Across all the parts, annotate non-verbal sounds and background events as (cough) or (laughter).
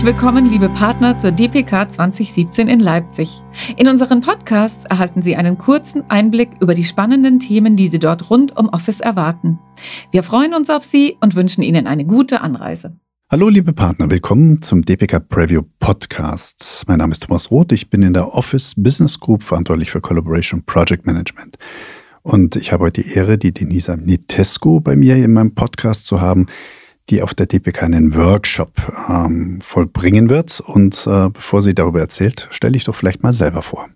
Herzlich willkommen, liebe Partner, zur DPK 2017 in Leipzig. In unseren Podcasts erhalten Sie einen kurzen Einblick über die spannenden Themen, die Sie dort rund um Office erwarten. Wir freuen uns auf Sie und wünschen Ihnen eine gute Anreise. Hallo liebe Partner, willkommen zum DPK Preview Podcast. Mein Name ist Thomas Roth, ich bin in der Office Business Group verantwortlich für Collaboration Project Management. Und ich habe heute die Ehre, die Denisa Nitesco bei mir in meinem Podcast zu haben die auf der DPK einen Workshop ähm, vollbringen wird. Und äh, bevor sie darüber erzählt, stelle ich doch vielleicht mal selber vor.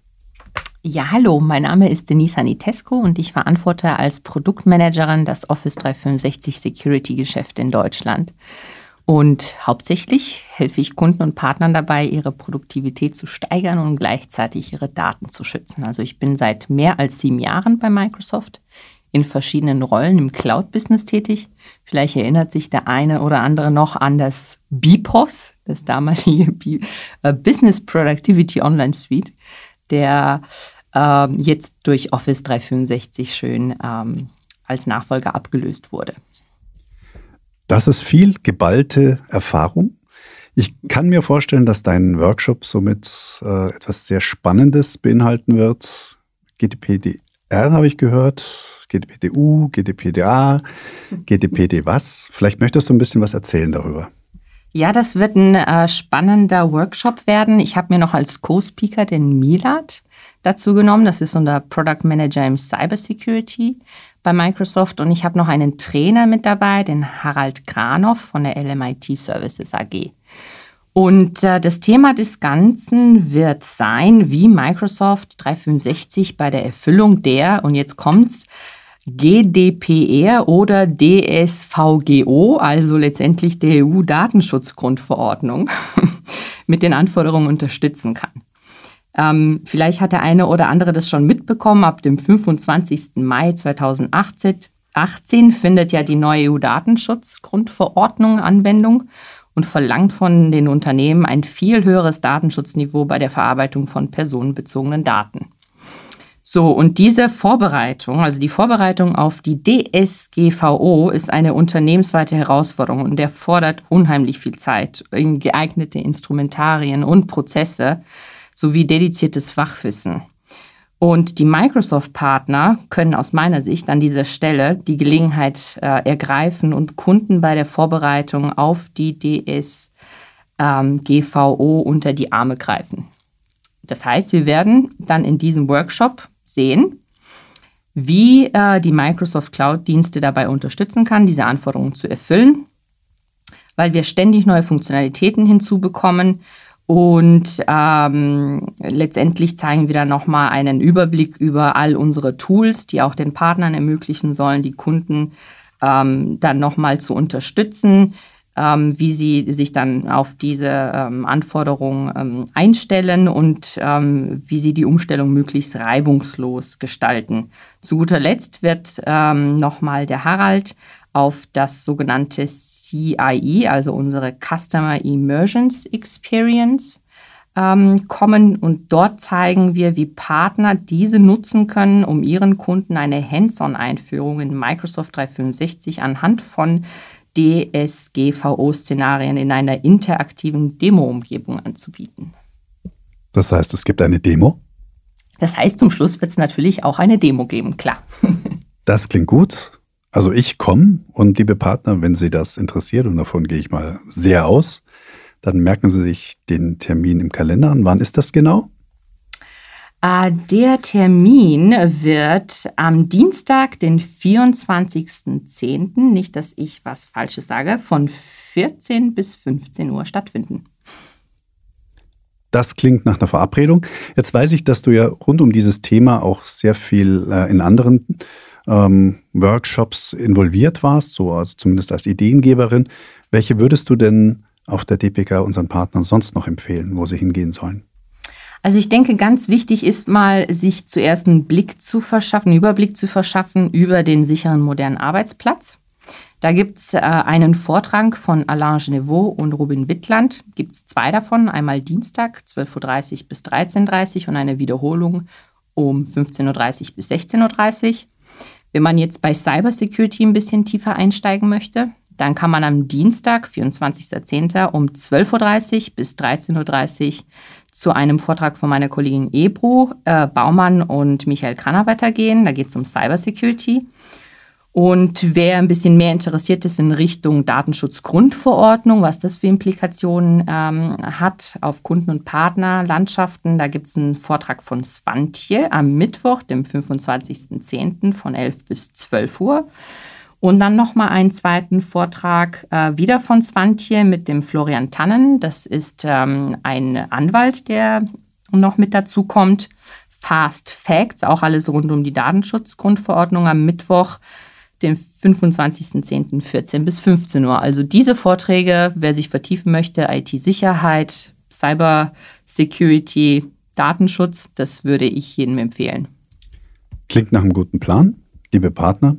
Ja, hallo, mein Name ist Denise Anitesco und ich verantworte als Produktmanagerin das Office 365 Security Geschäft in Deutschland. Und hauptsächlich helfe ich Kunden und Partnern dabei, ihre Produktivität zu steigern und gleichzeitig ihre Daten zu schützen. Also ich bin seit mehr als sieben Jahren bei Microsoft in verschiedenen Rollen im Cloud-Business tätig. Vielleicht erinnert sich der eine oder andere noch an das BPOS, das damalige äh, Business Productivity Online Suite, der äh, jetzt durch Office 365 schön ähm, als Nachfolger abgelöst wurde. Das ist viel geballte Erfahrung. Ich kann mir vorstellen, dass dein Workshop somit äh, etwas sehr Spannendes beinhalten wird. GDPR habe ich gehört. GDPDU, GDPDA, GDPD was? Vielleicht möchtest du ein bisschen was erzählen darüber. Ja, das wird ein äh, spannender Workshop werden. Ich habe mir noch als Co-Speaker den Milad dazu genommen. Das ist unser Product Manager im Cybersecurity bei Microsoft. Und ich habe noch einen Trainer mit dabei, den Harald Granoff von der LMIT Services AG. Und äh, das Thema des Ganzen wird sein, wie Microsoft 365 bei der Erfüllung der, und jetzt kommt's, GDPR oder DSVGO, also letztendlich der EU-Datenschutzgrundverordnung, (laughs) mit den Anforderungen unterstützen kann. Ähm, vielleicht hat der eine oder andere das schon mitbekommen. Ab dem 25. Mai 2018 18 findet ja die neue EU-Datenschutzgrundverordnung Anwendung und verlangt von den Unternehmen ein viel höheres Datenschutzniveau bei der Verarbeitung von personenbezogenen Daten. So, und diese Vorbereitung, also die Vorbereitung auf die DSGVO, ist eine unternehmensweite Herausforderung und der fordert unheimlich viel Zeit, geeignete Instrumentarien und Prozesse sowie dediziertes Fachwissen. Und die Microsoft-Partner können aus meiner Sicht an dieser Stelle die Gelegenheit äh, ergreifen und Kunden bei der Vorbereitung auf die DSGVO unter die Arme greifen. Das heißt, wir werden dann in diesem Workshop sehen, wie äh, die Microsoft Cloud-Dienste dabei unterstützen kann, diese Anforderungen zu erfüllen, weil wir ständig neue Funktionalitäten hinzubekommen und ähm, letztendlich zeigen wir dann nochmal einen Überblick über all unsere Tools, die auch den Partnern ermöglichen sollen, die Kunden ähm, dann nochmal zu unterstützen, ähm, wie sie sich dann auf diese ähm, Anforderungen ähm, einstellen und ähm, wie sie die Umstellung möglichst reibungslos gestalten. Zu guter Letzt wird ähm, nochmal der Harald auf das sogenannte CIE, also unsere Customer Emergence Experience, ähm, kommen und dort zeigen wir, wie Partner diese nutzen können, um ihren Kunden eine Hands-on-Einführung in Microsoft 365 anhand von DSGVO-Szenarien in einer interaktiven Demo-Umgebung anzubieten. Das heißt, es gibt eine Demo? Das heißt, zum Schluss wird es natürlich auch eine Demo geben, klar. (laughs) Das klingt gut. Also ich komme und liebe Partner, wenn Sie das interessiert, und davon gehe ich mal sehr aus, dann merken Sie sich den Termin im Kalender an. Wann ist das genau? Äh, der Termin wird am Dienstag, den 24.10., nicht, dass ich was Falsches sage, von 14 bis 15 Uhr stattfinden. Das klingt nach einer Verabredung. Jetzt weiß ich, dass du ja rund um dieses Thema auch sehr viel äh, in anderen ähm, Workshops involviert warst, so also zumindest als Ideengeberin. Welche würdest du denn auf der DPK unseren Partnern sonst noch empfehlen, wo sie hingehen sollen? Also ich denke, ganz wichtig ist mal, sich zuerst einen Blick zu verschaffen, einen Überblick zu verschaffen über den sicheren modernen Arbeitsplatz. Da gibt es äh, einen Vortrag von Alain Genevaux und Robin Wittland. Gibt es zwei davon, einmal Dienstag 12.30 Uhr bis 13.30 Uhr und eine Wiederholung um 15.30 Uhr bis 16.30 Uhr. Wenn man jetzt bei Cybersecurity ein bisschen tiefer einsteigen möchte, Dann kann man am Dienstag, 24.10. um 12.30 Uhr bis 13.30 Uhr zu einem Vortrag von meiner Kollegin Ebru äh, Baumann und Michael Kranner weitergehen. Da geht es um Cybersecurity. Und wer ein bisschen mehr interessiert ist in Richtung Datenschutzgrundverordnung, was das für Implikationen ähm, hat auf Kunden- und Partnerlandschaften, da gibt es einen Vortrag von Svantje am Mittwoch, dem 25.10. von 11 bis 12 Uhr. Und dann nochmal einen zweiten Vortrag äh, wieder von Svantje mit dem Florian Tannen. Das ist ähm, ein Anwalt, der noch mit dazu kommt. Fast Facts, auch alles rund um die Datenschutzgrundverordnung am Mittwoch, den 25.10.14 bis 15 Uhr. Also diese Vorträge, wer sich vertiefen möchte, IT-Sicherheit, Cyber-Security, Datenschutz, das würde ich jedem empfehlen. Klingt nach einem guten Plan, liebe Partner.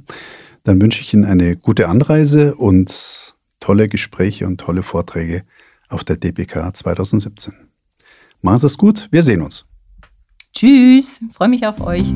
Dann wünsche ich Ihnen eine gute Anreise und tolle Gespräche und tolle Vorträge auf der DPK 2017. Mach's es gut, wir sehen uns. Tschüss, freue mich auf euch.